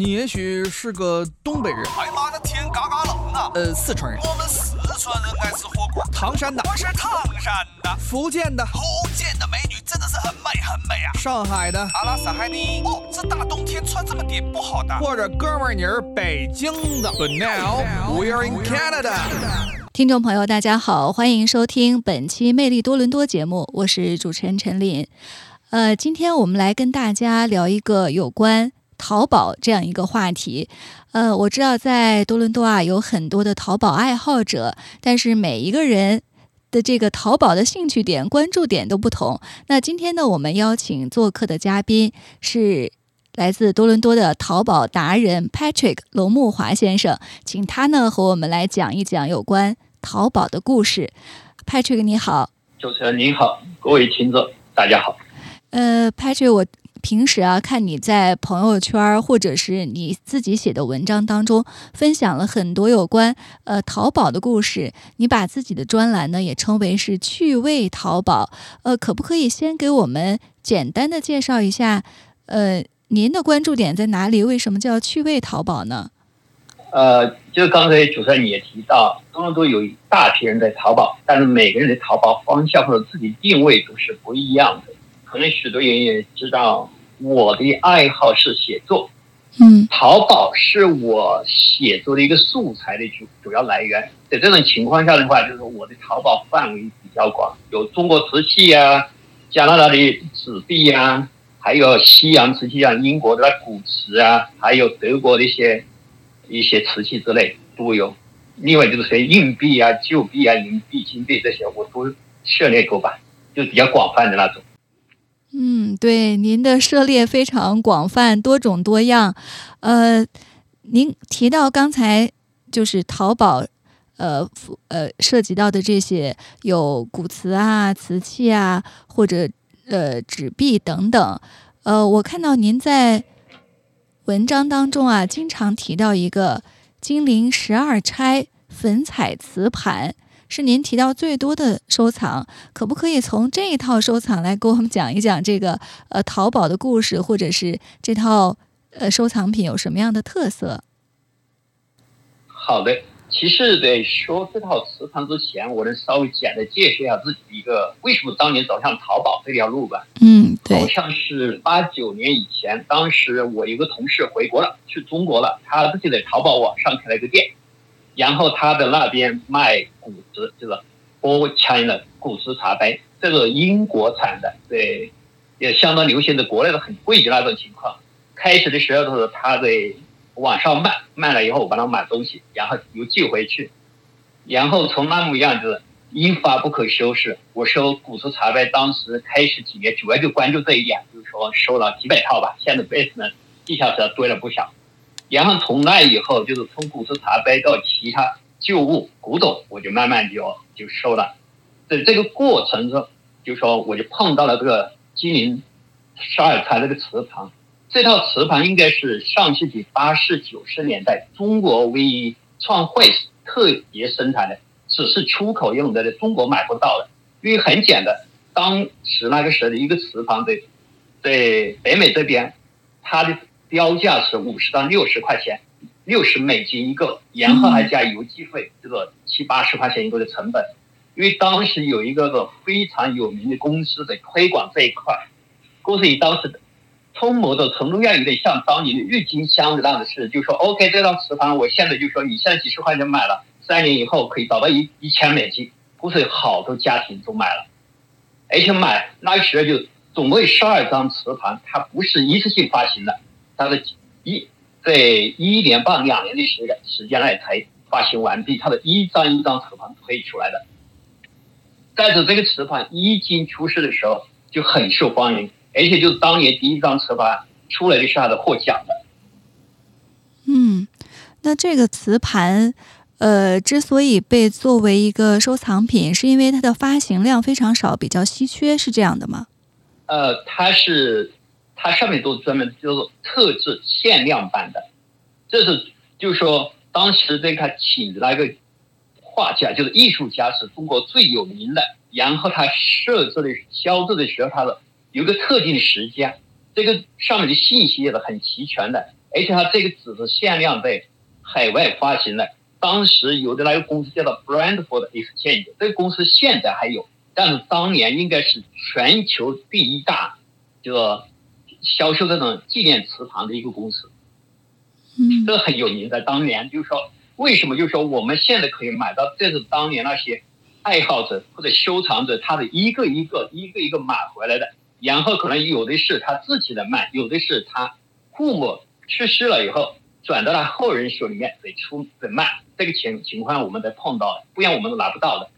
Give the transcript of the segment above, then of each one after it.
你也许是个东北人，哎呀妈的，天嘎嘎冷啊！呃，四川人，我们四川人爱吃火锅。唐山的，我是唐山的，福建的，福建的美女真的是很美很美啊。上海的，阿拉斯海尼。哦，这大冬天穿这么点不好的。或者哥们儿你是北京的。But now we are in Canada。听众朋友，大家好，欢迎收听本期《魅力多伦多》节目，我是主持人陈琳。呃，今天我们来跟大家聊一个有关淘宝这样一个话题。呃，我知道在多伦多啊有很多的淘宝爱好者，但是每一个人的这个淘宝的兴趣点、关注点都不同。那今天呢，我们邀请做客的嘉宾是来自多伦多的淘宝达人 Patrick 龙木华先生，请他呢和我们来讲一讲有关淘宝的故事。Patrick 你好，主持人您好，各位听众大家好。呃，Patrick，我平时啊看你在朋友圈或者是你自己写的文章当中，分享了很多有关呃淘宝的故事。你把自己的专栏呢也称为是趣味淘宝。呃，可不可以先给我们简单的介绍一下？呃，您的关注点在哪里？为什么叫趣味淘宝呢？呃，就刚才主持人你也提到，多伦多有一大批人在淘宝，但是每个人的淘宝方向或者自己定位都是不一样的。可能许多人也知道，我的爱好是写作，嗯，淘宝是我写作的一个素材的主主要来源。在这种情况下的话，就是我的淘宝范围比较广，有中国瓷器啊，加拿大的纸币啊，还有西洋瓷器，啊英国的古瓷啊，还有德国的一些一些瓷器之类都有。另外就是些硬币啊、旧币啊、银币、金币这些，我都涉猎过吧，就比较广泛的那种。嗯，对，您的涉猎非常广泛，多种多样。呃，您提到刚才就是淘宝，呃，呃，涉及到的这些有古瓷啊、瓷器啊，或者呃纸币等等。呃，我看到您在文章当中啊，经常提到一个金陵十二钗粉彩瓷盘。是您提到最多的收藏，可不可以从这一套收藏来给我们讲一讲这个呃淘宝的故事，或者是这套呃收藏品有什么样的特色？好的，其实在说这套瓷盘之前，我能稍微简单介绍一下自己一个为什么当年走向淘宝这条路吧。嗯，对，好像是八九年以前，当时我一个同事回国了，去中国了，他自己在淘宝网上开了一个店。然后他的那边卖古瓷，就是 Old China 古瓷茶杯，这个英国产的，对，也相当流行，的国内的很贵的那种情况。开始的时候都是他在网上卖，卖了以后我帮他买东西，然后又寄回去，然后从那么样子一发不可收拾。我收古瓷茶杯，当时开始几年主要就关注这一点，就是说收了几百套吧，现在 base 呢地下室堆了不少。然后从那以后，就是从古瓷茶杯到其他旧物、古董，我就慢慢就就收了。在这个过程中，就说我就碰到了这个金陵十二钗这个瓷盘。这套瓷盘应该是上世纪八十九十年代中国唯一创汇特别生产的，只是出口用的，在中国买不到的。因为很简单，当时那个时候的一个瓷盘在在北美这边，它的。标价是五十到六十块钱，六十美金一个，然后还加邮寄费，这个七八十块钱一个的成本。因为当时有一个个非常有名的公司的推广这一块，公司以当时从某种程度要有点像当年的郁金香的那样的事，就说 OK，这套瓷盘我现在就说你现在几十块钱买了，三年以后可以找到一一千美金，公司有好多家庭都买了，而且买那个时候就总共有十二张磁盘，它不是一次性发行的。它的一在一年半两年的时间时间内才发行完毕，它的一张一张磁盘推出来的。但是这个磁盘一经出世的时候就很受欢迎，而且就是当年第一张磁盘出来的时候的获奖的。嗯，那这个磁盘，呃，之所以被作为一个收藏品，是因为它的发行量非常少，比较稀缺，是这样的吗？呃，它是。它上面都是专门叫做特制限量版的，这是就是说当时这个请的那个画家就是艺术家是中国最有名的，然后他设置的销售的时候，他的有个特定的时间，这个上面的信息也是很齐全的，而且它这个纸是限量在海外发行的。当时有的那个公司叫做 Brandford Exchange，这个公司现在还有，但是当年应该是全球第一大，这个销售这种纪念瓷盘的一个公司。嗯这个很有名，的当年就是说，为什么就是说我们现在可以买到，这是当年那些爱好者或者收藏者他的一个一个一个一个买回来的，然后可能有的是他自己的卖，有的是他父母去世了以后转到他后人手里面得出再卖，这个情情况我们才碰到的，不然我们都拿不到的。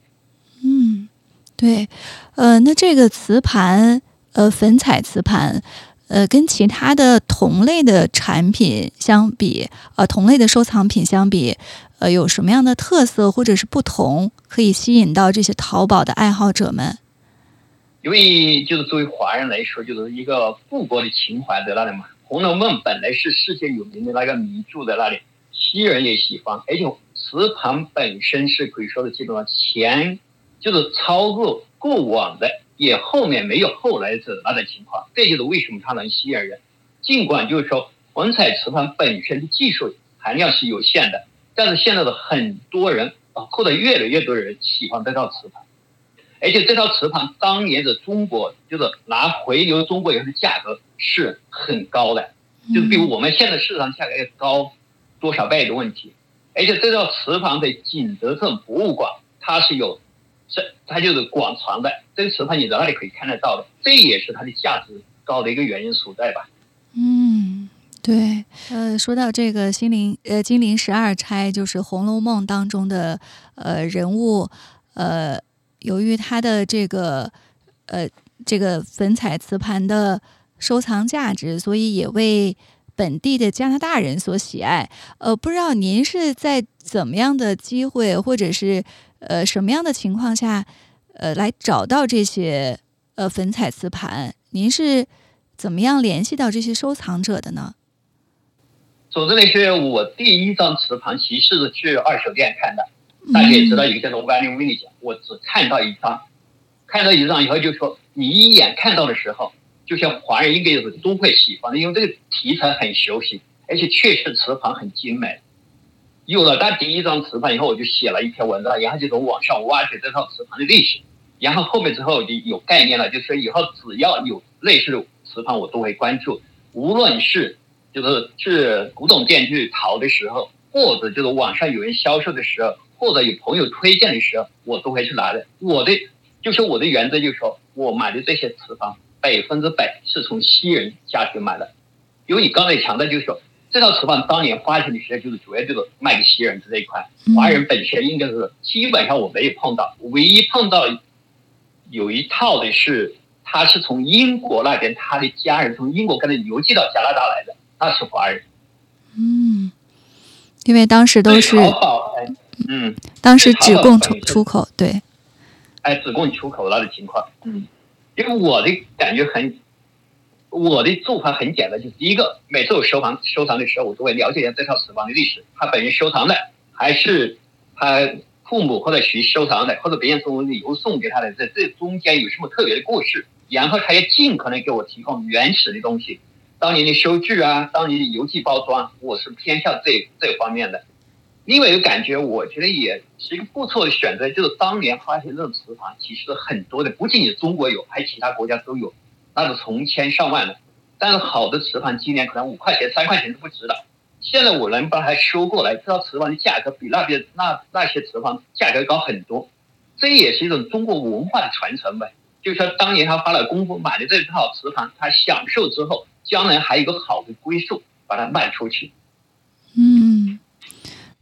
嗯，对，呃，那这个瓷盘，呃，粉彩瓷盘。呃，跟其他的同类的产品相比，呃，同类的收藏品相比，呃，有什么样的特色或者是不同，可以吸引到这些淘宝的爱好者们？因为就是作为华人来说，就是一个富国的情怀在那里嘛。《红楼梦》本来是世界有名的那个名著在那里，西人也喜欢，而且瓷盘本身是可以说的基本上前就是超过过往的，也后面没有后来者那种情况。这就是为什么它能吸引人。尽管就是说粉彩瓷盘本身的技术含量是有限的，但是现在的很多人啊，或者越来越多人喜欢这套瓷盘。而且这套瓷盘当年的中国，就是拿回流中国以后的价格是很高的，就是比我们现在市场价格要高多少倍的问题。而且这套瓷盘在景德镇博物馆，它是有，这它就是广传的。这个瓷盘你在那里可以看得到的，这也是它的价值高的一个原因所在吧。嗯，对，呃，说到这个心灵，呃，金陵十二钗就是《红楼梦》当中的呃人物，呃。由于它的这个呃这个粉彩瓷盘的收藏价值，所以也为本地的加拿大人所喜爱。呃，不知道您是在怎么样的机会，或者是呃什么样的情况下，呃来找到这些呃粉彩瓷盘？您是怎么样联系到这些收藏者的呢？总之呢，是我第一张瓷盘其实是去二手店看的。大家也知道一个叫做 Value Village，我只看到一张，看到一张以后就说，你一眼看到的时候，就像华人应该是都会喜欢的，因为这个题材很熟悉，而且确实瓷盘很精美。有了他第一张瓷盘以后，我就写了一篇文章，然后就从网上挖掘这套瓷盘的历史，然后后面之后就有概念了，就是以后只要有类似的瓷盘，我都会关注，无论是就是去古董店去淘的时候，或者就是网上有人销售的时候。或者有朋友推荐的时候，我都会去拿的。我的就是我的原则，就是说我买的这些瓷盘百分之百是从西人家去买的。因为你刚才强调，就是说这套瓷盘当年发行的时候，就是主要就是卖给西人这一块，华人本身应该是基本上我没有碰到。唯一碰到有一套的是，他是从英国那边，他的家人从英国跟他邮寄到加拿大来的，那是华人。嗯，因为当时都是。嗯，当时只供出出口，对，哎，只供出口那的情况，嗯，因为我的感觉很，我的做法很简单，就是第一个，每次我收藏收藏的时候，我都会了解一下这套瓷房的历史，他本人收藏的，还是他父母或者谁收藏的，或者别人送礼物送给他的，在这中间有什么特别的故事，然后他要尽可能给我提供原始的东西，当年的收据啊，当年的邮寄包装，我是偏向这这方面的。另外一个感觉，我觉得也是一个不错的选择，就是当年发现这种瓷房其实很多的，不仅仅中国有，还其他国家都有，那是成千上万的。但是好的瓷盘今年可能五块钱、三块钱都不值了。现在我能把它收过来，这套瓷盘的价格比那边那那些瓷盘价格高很多，这也是一种中国文化的传承呗。就说当年他花了功夫买的这套瓷盘，他享受之后，将来还有个好的归宿，把它卖出去。嗯。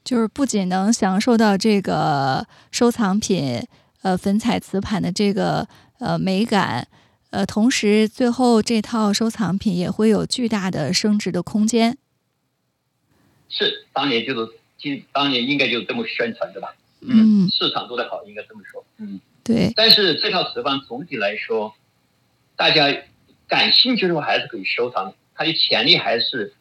就是不仅能享受到这个收藏品，呃，粉彩瓷盘的这个呃美感，呃，同时最后这套收藏品也会有巨大的升值的空间。是，当年就是今当年应该就是这么宣传的吧？嗯，市场做得好，应该这么说。嗯，对。但是这套瓷方总体来说，大家感兴趣的话还是可以收藏，它的潜力还是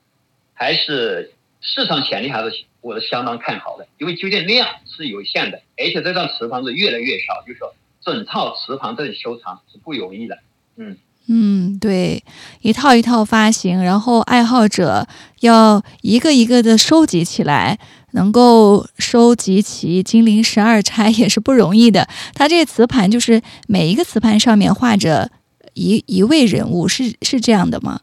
还是市场潜力还是。我是相当看好的，因为究竟量是有限的，而且这套瓷房是越来越少，就是说整套瓷盘这里收藏是不容易的。嗯嗯，对，一套一套发行，然后爱好者要一个一个的收集起来，能够收集齐金陵十二钗也是不容易的。它这磁盘就是每一个磁盘上面画着一一位人物，是是这样的吗？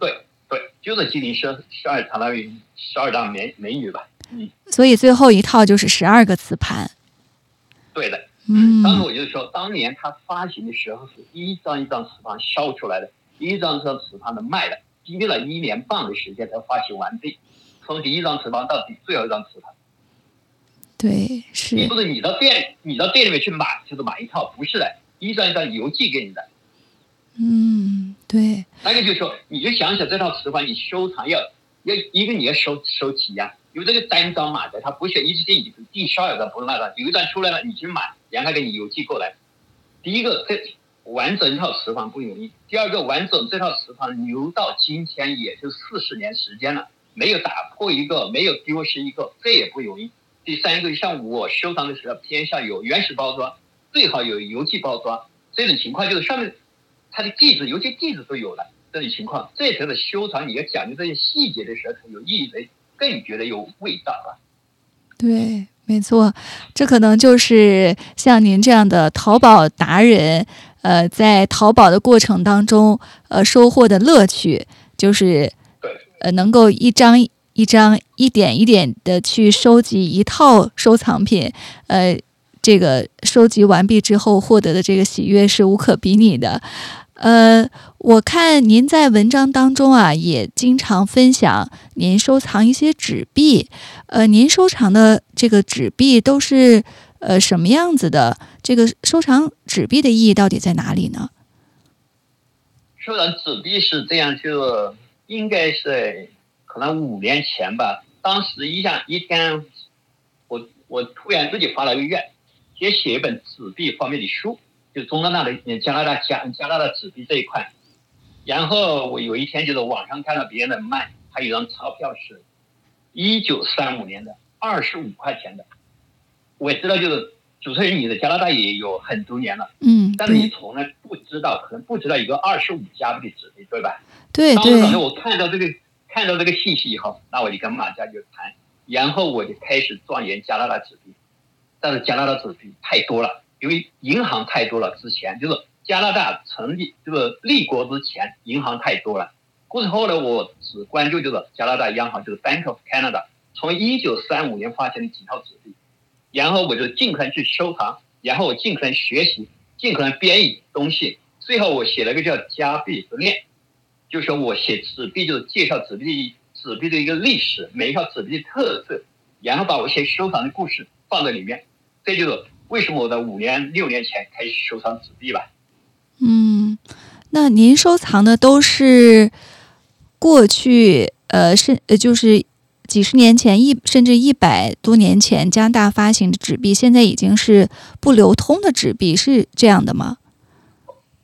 对对，就是金陵十十二相当于十二大美美女吧。嗯，所以最后一套就是十二个磁盘。对的。嗯，当时我就说，当年他发行的时候是一张一张磁盘烧出来的，一张一张磁盘的卖的，经历了一年半的时间才发行完毕，从第一张磁盘到底最后一张磁盘。对，是。你不是你到店，你到店里面去买，就是买一套，不是的，一张一张邮寄给你的。嗯，对。那个就是说，你就想想这套磁盘，你收藏要要一个你要收收齐呀，因为这个单张买的，它不是一次性第十二张不是那张，有一张出来了你去买。然后给你邮寄过来。第一个，这完整一套瓷盘不容易；第二个，完整这套瓷盘留到今天也就四十年时间了，没有打破一个，没有丢失一个，这也不容易。第三个，像我收藏的时候，偏向有原始包装，最好有邮寄包装。这种情况就是上面它的地址、邮寄地址都有了。这种情况，这时候的收藏你要讲究这些细节的时候，才有意义的，更觉得有味道了。对。没错，这可能就是像您这样的淘宝达人，呃，在淘宝的过程当中，呃，收获的乐趣，就是呃，能够一张一张、一点一点的去收集一套收藏品，呃，这个收集完毕之后获得的这个喜悦是无可比拟的。呃，我看您在文章当中啊，也经常分享您收藏一些纸币。呃，您收藏的这个纸币都是呃什么样子的？这个收藏纸币的意义到底在哪里呢？收藏纸币是这样，就应该是可能五年前吧。当时一下一天，我我突然自己发了一个愿，也写一本纸币方面的书。就中国大的加拿大加加拿大纸币这一块，然后我有一天就是网上看到别人卖，他有张钞票是，一九三五年的二十五块钱的，我也知道就是主持人你的加拿大也有很多年了，嗯，但是你从来不知道，可能不知道一个二十五加币的纸币，对吧？对对。当时我看到这个看到这个信息以后，那我就跟马家就谈，然后我就开始钻研加拿大纸币，但是加拿大纸币太多了。因为银行太多了，之前就是加拿大成立就是立国之前，银行太多了。故事后来我只关注就是加拿大央行，就是 Bank of Canada，从一九三五年发行的几套纸币，然后我就尽可能去收藏，然后我尽可能学习，尽可能编译东西。最后我写了个叫《加币之恋》，就是说我写纸币就是介绍纸币纸币的一个历史，每一套纸币的特色，然后把我一些收藏的故事放在里面，这就是。为什么我在五年、六年前开始收藏纸币吧？嗯，那您收藏的都是过去呃，甚呃，就是几十年前一甚至一百多年前加拿大发行的纸币，现在已经是不流通的纸币，是这样的吗？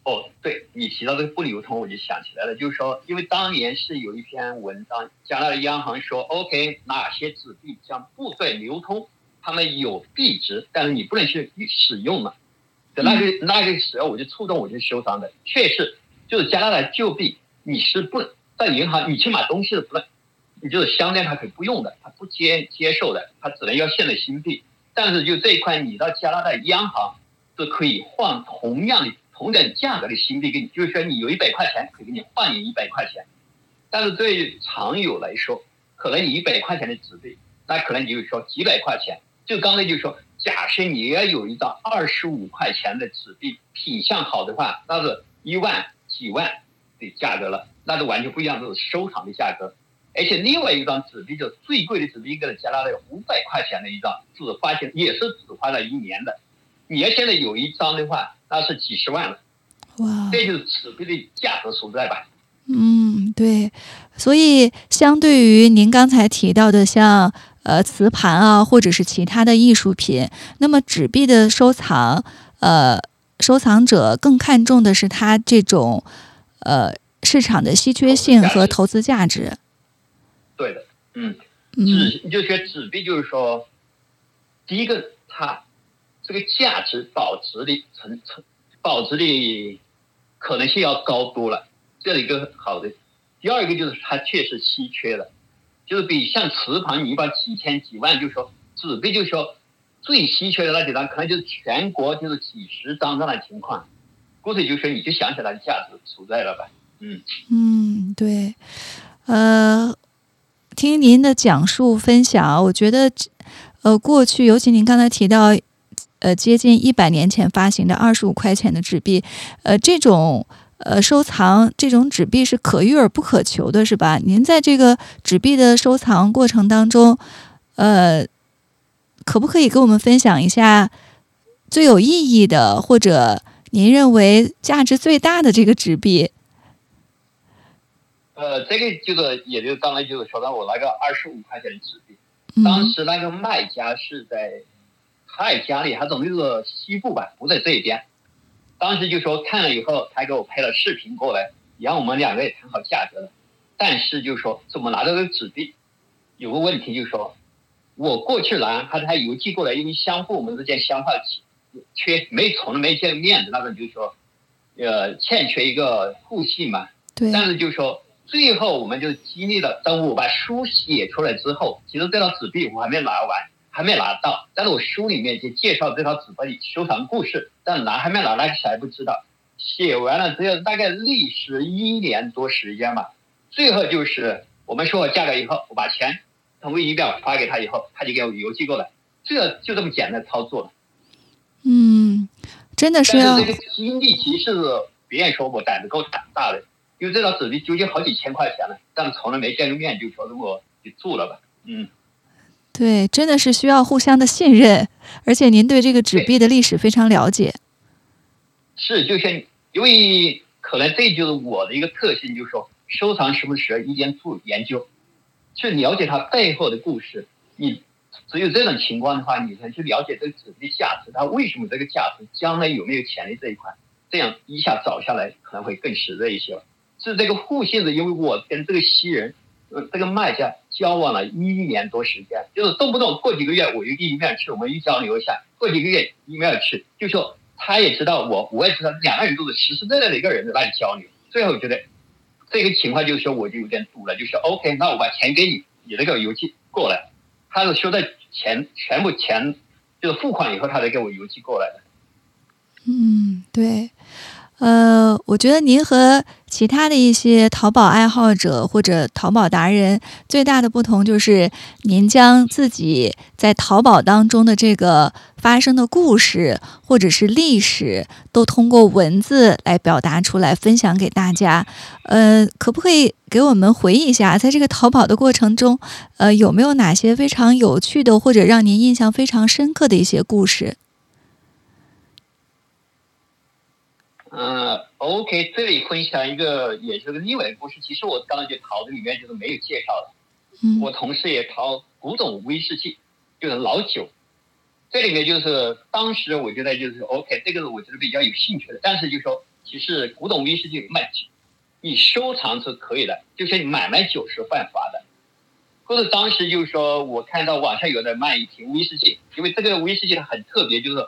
哦，对你提到这个不流通，我就想起来了，就是说，因为当年是有一篇文章，加拿大央行说，OK，哪些纸币将不再流通。他们有币值，但是你不能去使用嘛。在那个那个时候，我就触动我就收藏的，确实就是加拿大旧币，你是不在银行你去买东西的不能，你就是商店他可以不用的，他不接接受的，他只能要现在新币。但是就这一块，你到加拿大央行是可以换同样的同等价格的新币给你，就是说你有一百块钱可以给你换你一百块钱。但是对于常友来说，可能你一百块钱的纸币，那可能你就说几百块钱。就刚才就说，假设你要有一张二十五块钱的纸币，品相好的话，那是一万几万的价格了，那是完全不一样，这是收藏的价格。而且另外一张纸币，就最贵的纸币，一个加拿大五百块钱的一张，只发行也是只花了一年的。你要现在有一张的话，那是几十万了。哇，这就是纸币的价格所在吧？嗯，对。所以相对于您刚才提到的，像。呃，瓷盘啊，或者是其他的艺术品，那么纸币的收藏，呃，收藏者更看重的是它这种呃市场的稀缺性和投资价值。对的，嗯，纸你就说纸币，就是说，第一个它这个价值保值的层层保值的可能性要高多了，这是一个好的。第二个就是它确实稀缺了，就是比像瓷盘，你把几千几万，就是说纸币，就是说最稀缺的那几张，可能就是全国就是几十张这样的情况。故事就是说，你就想起来价值所在了吧？嗯嗯，对，呃，听您的讲述分享，我觉得，呃，过去尤其您刚才提到，呃，接近一百年前发行的二十五块钱的纸币，呃，这种呃收藏这种纸币是可遇而不可求的，是吧？您在这个纸币的收藏过程当中，呃，可不可以跟我们分享一下最有意义的，或者您认为价值最大的这个纸币？呃，这个就是，也就刚才就是说到我那个二十五块钱的纸币，当时那个卖家是在他家里，他总就是西部吧，不在这一边。当时就说看了以后，他给我拍了视频过来，然后我们两个也谈好价格了。但是就说怎么拿到这个纸币，有个问题就是说，我过去拿，他他邮寄过来，因为相互我们之间相互缺没从来没见面的那种，就是说，呃，欠缺一个互信嘛。对。但是就说。最后，我们就经历了。等我把书写出来之后，其实这套纸币我还没拿完，还没拿到。但是我书里面就介绍这套纸币收藏故事，但拿还没拿，那个谁还不知道。写完了只有大概历时一年多时间吧。最后就是我们说好价格以后，我把钱通过仪表发给他以后，他就给我邮寄过来，这就这么简单操作了。嗯，真的是要。这个经历其实别人说我胆子够胆大的。因为这套纸币究竟好几千块钱了，但从来没见过面，就说如果就做了吧。嗯，对，真的是需要互相的信任，而且您对这个纸币的历史非常了解。是，就像因为可能这就是我的一个特性，就是说收藏时不时一边做研究，去了解它背后的故事。你只有这种情况的话，你才去了解这个纸币价值，它为什么这个价值，将来有没有潜力这一块，这样一下找下来可能会更实在一些。是这个互信的，因为我跟这个西人，呃，这个卖家交往了一年多时间，就是动不动过几个月我就一面去，我们一交流一下，过几个月一面去，就说他也知道我，我也知道，两个人都是实实在在的一个人在那里交流。最后觉得这个情况就是说，我就有点堵了，就说 OK，那我把钱给你，你那个邮寄过来，他是收在钱全部钱就是付款以后，他才给我邮寄过来的。嗯，对。呃，我觉得您和其他的一些淘宝爱好者或者淘宝达人最大的不同，就是您将自己在淘宝当中的这个发生的故事或者是历史，都通过文字来表达出来，分享给大家。呃，可不可以给我们回忆一下，在这个淘宝的过程中，呃，有没有哪些非常有趣的或者让您印象非常深刻的一些故事？嗯，OK，这里分享一个也是个另外一个故事。其实我刚才就淘的里面就是没有介绍的。嗯，我同事也淘古董威士忌，就是老酒。这里面就是当时我觉得就是 OK，这个是我觉得比较有兴趣的。但是就说，其实古董威士忌卖酒，你收藏是可以的，就是你买卖酒是犯法的。或者当时就是说我看到网上有人卖一瓶威士忌，因为这个威士忌它很特别，就是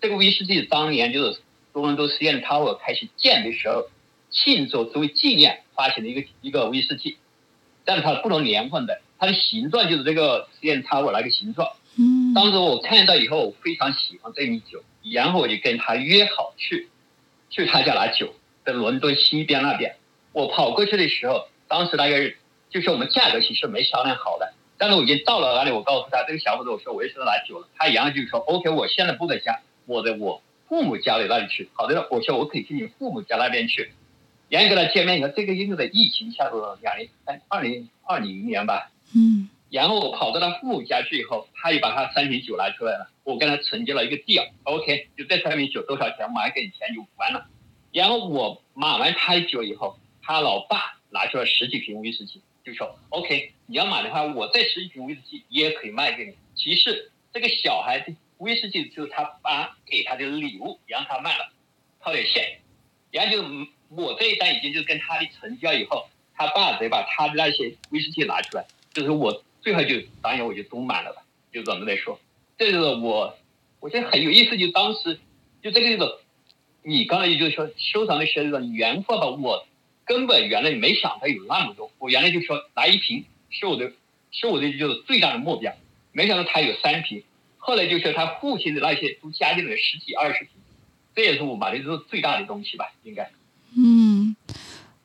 这个威士忌当年就是。多伦多实验 Tower 开始建的时候，庆祝作为纪念发行的一个一个威士忌，但是它不同年份的，它的形状就是这个实验 Tower 那个形状。嗯。当时我看到以后，我非常喜欢这瓶酒，然后我就跟他约好去，去他家拿酒，在伦敦西边那边。我跑过去的时候，当时那个就是我们价格其实没商量好的，但是我已经到了那里，我告诉他这个小伙子，我说我也是拿酒了，他然后就说 OK，我现在不在家，我在我。父母家里那里去，好的，我说我可以去你父母家那边去。然后跟他见面以后，这个应该在疫情下头两年，哎，二零二零年吧。嗯。然后我跑到他父母家去以后，他又把他三瓶酒拿出来了，我跟他承接了一个 deal。OK，就这三瓶酒多少钱，我买给你钱就完了。然后我买完他的酒以后，他老爸拿出了十几瓶威士忌，就说 OK，你要买的话，我这十几瓶威士忌也可以卖给你。其实这个小孩子。威士忌就是他爸给他的礼物，让他卖了，套点现。然后就我这一单已经就跟他的成交以后，他爸得把他的那些威士忌拿出来，就是我最后就当然我就都买了吧，就怎么来说，这个我我觉得很有意思，就当时就这个意思，你刚才也就是说收藏的是这个原货吧，我根本原来没想到有那么多，我原来就说拿一瓶是我的，是我的就是最大的目标，没想到他有三瓶，后来就是他父亲的那些都加进了十几二十瓶，这也是我买的是最大的东西吧，应该。嗯，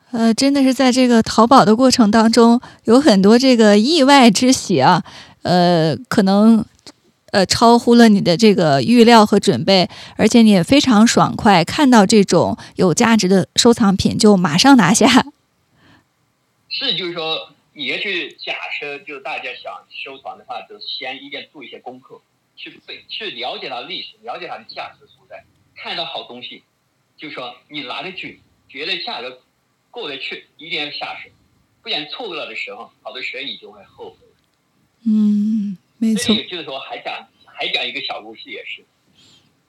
呃，真的是在这个淘宝的过程当中，有很多这个意外之喜啊，呃，可能呃超乎了你的这个预料和准备，而且你也非常爽快，看到这种有价值的收藏品就马上拿下。是，就是说你要去假设，就是大家想收藏的话，就先一定做一些功课，去背去了解它的历史，了解它的价值所在，看到好东西，就说你拿得去。觉得价格过得去，一定要下手，不然错过了的时候，好多时候你就会后悔。嗯，没错。就是说，还讲还讲一个小故事，也是，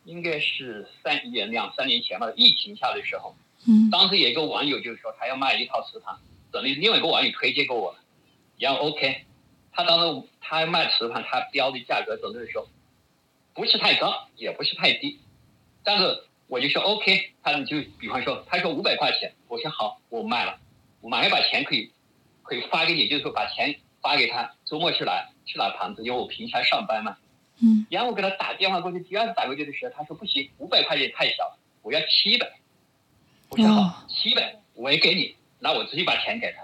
应该是三年两三年前吧，疫情下的时候，嗯，当时有一个网友就是说他要卖一套瓷盘，等于另外一个网友推荐给我了，然后 OK，他当时他卖瓷盘，他标的价格等的时候，不是太高，也不是太低，但是。我就说 OK，他们就比方说，他说五百块钱，我说好，我卖了，我马上把钱可以可以发给你，就是说把钱发给他，周末去拿去拿盘子，因为我平常上班嘛。嗯。然后我给他打电话过去，第二次打过去的时候，他说不行，五百块钱太小了，我要七百。我说好，七百我也给你，那我直接把钱给他。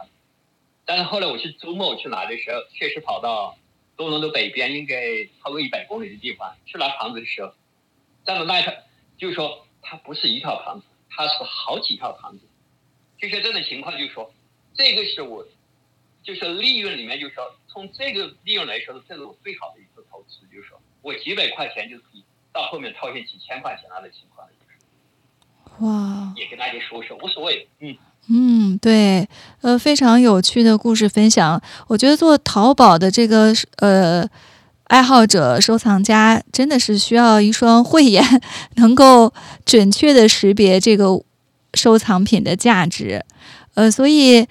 但是后来我去周末去拿的时候，确实跑到多伦多北边，应该超过一百公里的地方去拿房子的时候，站到那一就是说。它不是一套房子，它是好几套房子。就是这种情况，就是说，这个是我，就是利润里面，就是说，从这个利润来说，这是我最好的一次投资。就是说我几百块钱就可以到后面套现几千块钱那的情况。哇！也跟大家说说，无所谓。嗯嗯，对，呃，非常有趣的故事分享。我觉得做淘宝的这个呃。爱好者、收藏家真的是需要一双慧眼，能够准确的识别这个收藏品的价值。呃，所以，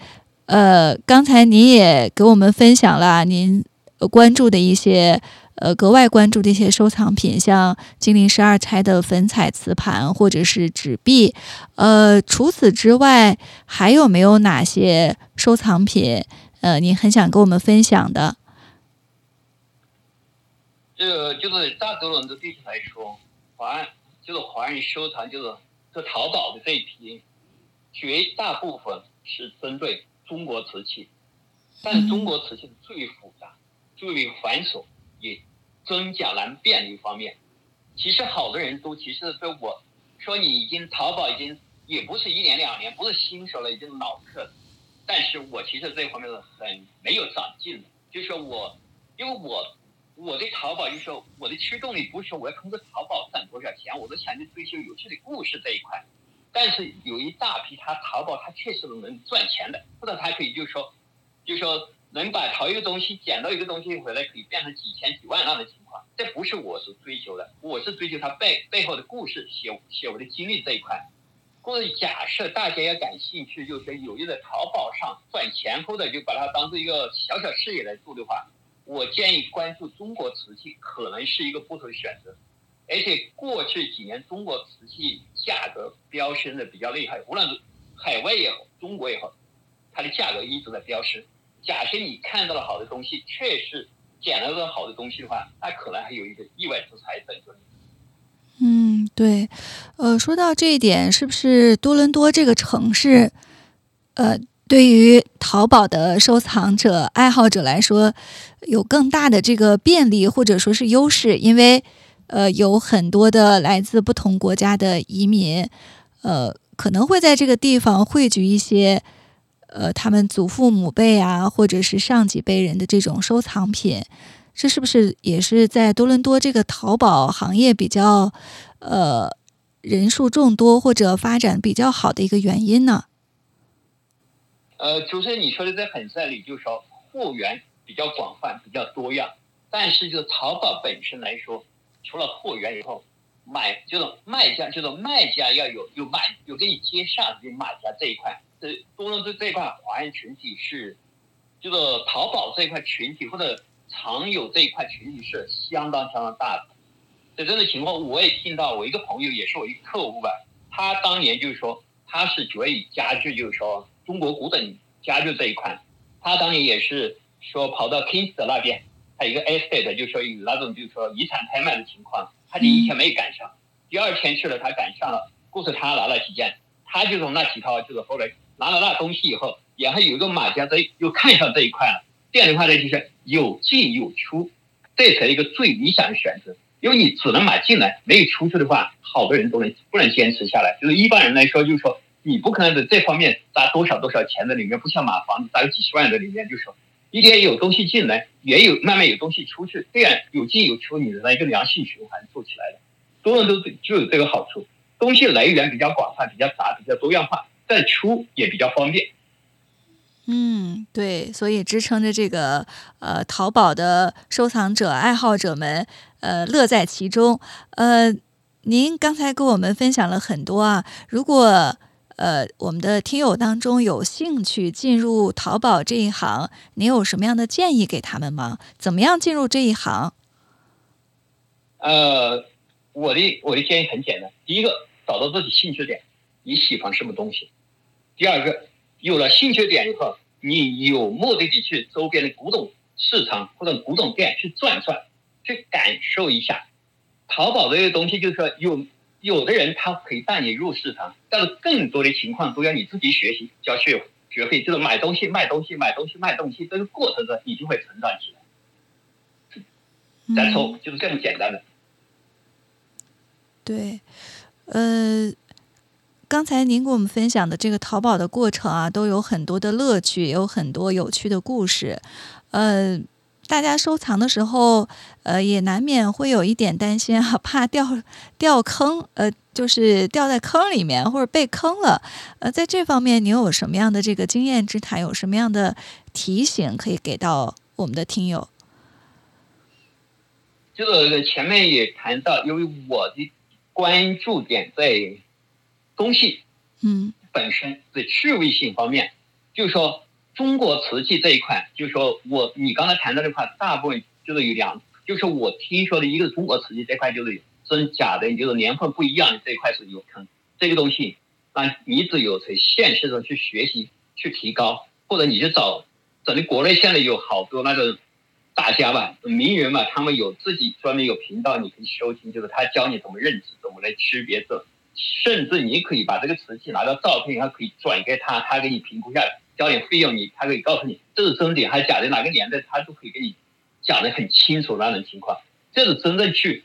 呃，刚才您也给我们分享了您关注的一些，呃，格外关注这些收藏品，像金陵十二钗的粉彩瓷盘或者是纸币。呃，除此之外，还有没有哪些收藏品？呃，您很想跟我们分享的？这就是大多伦多地区来说，华就是华人收藏，就是这淘宝的这一批，绝大部分是针对中国瓷器，但中国瓷器最复杂、最繁琐，也真假难辨的一方面。其实好多人都其实对我说，你已经淘宝已经也不是一年两年，不是新手了，已经老客了。但是我其实这方面是很没有长进的，就是说我因为我。我对淘宝就是说，我的驱动力不是说我要通过淘宝赚多少钱，我都想去追求有趣的故事这一块。但是有一大批他淘宝他确实能赚钱的，或者他可以就是说，就是说能把淘一个东西捡到一个东西回来可以变成几千几万那样的情况，这不是我所追求的，我是追求它背背后的故事，写写我的经历这一块。或者假设大家要感兴趣，就是说有意在淘宝上赚钱，或者就把它当做一个小小事业来做的话。我建议关注中国瓷器，可能是一个不错的选择。而且过去几年中国瓷器价格飙升的比较厉害，无论是海外也好，中国也好，它的价格一直在飙升。假设你看到了好的东西，确实捡到了好的东西的话，那可能还有一个意外之财等着你。嗯，对。呃，说到这一点，是不是多伦多这个城市，呃？对于淘宝的收藏者、爱好者来说，有更大的这个便利或者说是优势，因为呃有很多的来自不同国家的移民，呃可能会在这个地方汇聚一些呃他们祖父母辈啊，或者是上几辈人的这种收藏品，这是不是也是在多伦多这个淘宝行业比较呃人数众多或者发展比较好的一个原因呢？呃，主持人你说的这很在理，就是说货源比较广泛、比较多样，但是就淘宝本身来说，除了货源以后，买就是卖家就是卖家要有有买有给你接上的买家这一块，这多伦多这一块华人群体是，就是淘宝这一块群体或者常有这一块群体是相当相当大的。在这种情况，我也听到我一个朋友也是我一个客户吧，他当年就是说他是主要以家具，就是说中国古董家具这一块，他当年也是说跑到 Kings 那边，他一个 estate，就是说有那种就是说遗产拍卖的情况，他第一天没赶上，第二天去了他赶上了，故事他拿了几件，他就从那几套就是后来拿了那东西以后，然后有一个买家在又看上这一块了，这样的话呢就是有进有出，这才是一个最理想的选择。因为你只能买进来，没有出去的话，好多人都能不能坚持下来。就是一般人来说，就是说你不可能在这方面砸多少多少钱在里面，不像买房子砸个几十万在里面，就是说一点有东西进来，也有慢慢有东西出去，这样有进有出，你的一个良性循环做起来的，多人都就有这个好处。东西来源比较广泛，比较杂，比较多样化，再出也比较方便。嗯，对，所以支撑着这个呃淘宝的收藏者爱好者们。呃，乐在其中。呃，您刚才跟我们分享了很多啊。如果呃我们的听友当中有兴趣进入淘宝这一行，您有什么样的建议给他们吗？怎么样进入这一行？呃，我的我的建议很简单。第一个，找到自己兴趣点，你喜欢什么东西；第二个，有了兴趣点以后，你有目的地去周边的古董市场或者古董店去转转。去感受一下，淘宝这些东西，就是说有有的人他可以带你入市场，但是更多的情况都要你自己学习，就要学学费，就是买东西、卖东西、买东西、卖东西这个过程中，你就会成长起来。然后就是这么简单的。对，呃，刚才您给我们分享的这个淘宝的过程啊，都有很多的乐趣，也有很多有趣的故事，呃。大家收藏的时候，呃，也难免会有一点担心啊，怕掉掉坑，呃，就是掉在坑里面或者被坑了。呃，在这方面，你有什么样的这个经验之谈？有什么样的提醒可以给到我们的听友？这个前面也谈到，因为我的关注点在东西，嗯，本身的趣味性方面，就是说。中国瓷器这一块，就是说我你刚才谈到这块，大部分就是有两，就是我听说的一个中国瓷器这块就是真假的，就是年份不一样的这一块是有坑。这个东西，那你只有从现实中去学习、去提高，或者你去找，整个国内现在有好多那个大家吧、名人嘛，他们有自己专门有频道，你可以收听，就是他教你怎么认知、怎么来区别这，甚至你可以把这个瓷器拿到照片，他可以转给他，他给你评估下来。交点费用，你他可以告诉你这是真的还是假的，哪个年代他都可以给你讲的很清楚那种情况。这是真正去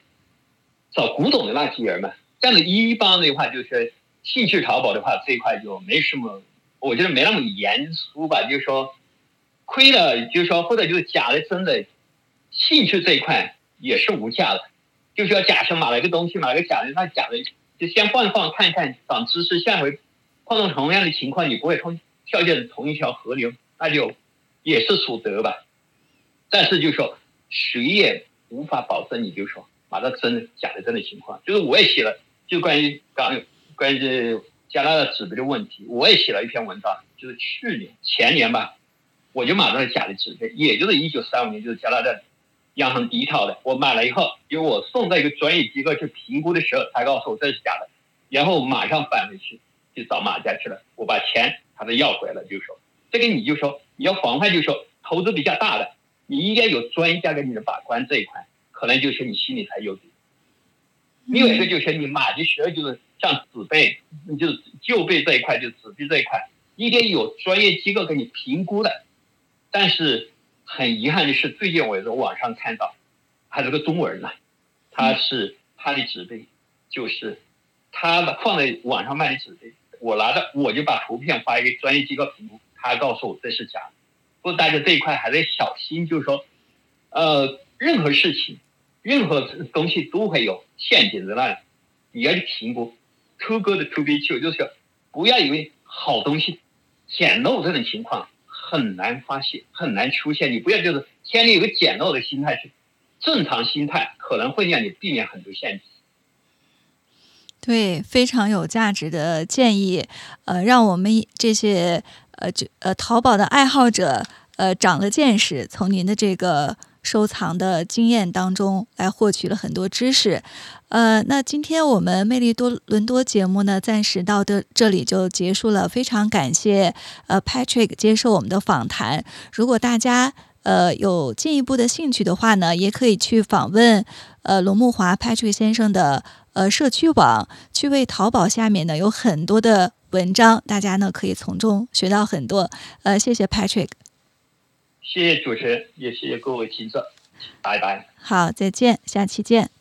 找古董的那些人嘛。这样的一般的话，就是兴趣淘宝的话，这一块就没什么，我觉得没那么严肃吧。就是说亏了，就是说或者就是假的真的，兴趣这一块也是无价的。就是要假设买了一个东西，买了个假的，那假的就先放一放看一看，长知识。下回碰到同样的情况，你不会碰。跳进同一条河流，那就也是属德吧。但是就说谁也无法保证，你就说买到真的假的真的情况。就是我也写了，就关于刚关于这加拿大纸币的问题，我也写了一篇文章，就是去年前年吧，我就买了假的纸币，也就是一九三五年，就是加拿大央行第一套的。我买了以后，因为我送到一个专业机构去评估的时候，才告诉我这是假的，然后马上返回去去找马家去了，我把钱。他都要回来了，就说这个你就说你要防范，就说投资比较大的，你应该有专家给你的把关这一块，可能就是你心里才有底。另外一个就是你买的时候就是像纸币，就是旧币这一块，就纸币这一块，一定有专业机构给你评估的。但是很遗憾的是，最近我在网上看到，还是个中国人呢，他是他的纸杯，就是他放在网上卖的纸杯。我拿着，我就把图片发给专业机构评估，他告诉我这是假的。不过大家这一块还得小心，就是说，呃，任何事情、任何东西都会有陷阱在那里，你要去评估。偷哥的 to be true 就是说不要以为好东西捡漏这种情况很难发现、很难出现，你不要就是先有个简陋的心态去，正常心态可能会让你避免很多陷阱。对，非常有价值的建议，呃，让我们这些呃就呃淘宝的爱好者呃长了见识。从您的这个收藏的经验当中来获取了很多知识。呃，那今天我们魅力多伦多节目呢，暂时到的这里就结束了。非常感谢呃 Patrick 接受我们的访谈。如果大家呃有进一步的兴趣的话呢，也可以去访问呃龙木华 Patrick 先生的呃社区网，趣味淘宝下面呢有很多的文章，大家呢可以从中学到很多。呃，谢谢 Patrick。谢谢主持人，也谢谢各位听众，拜拜。好，再见，下期见。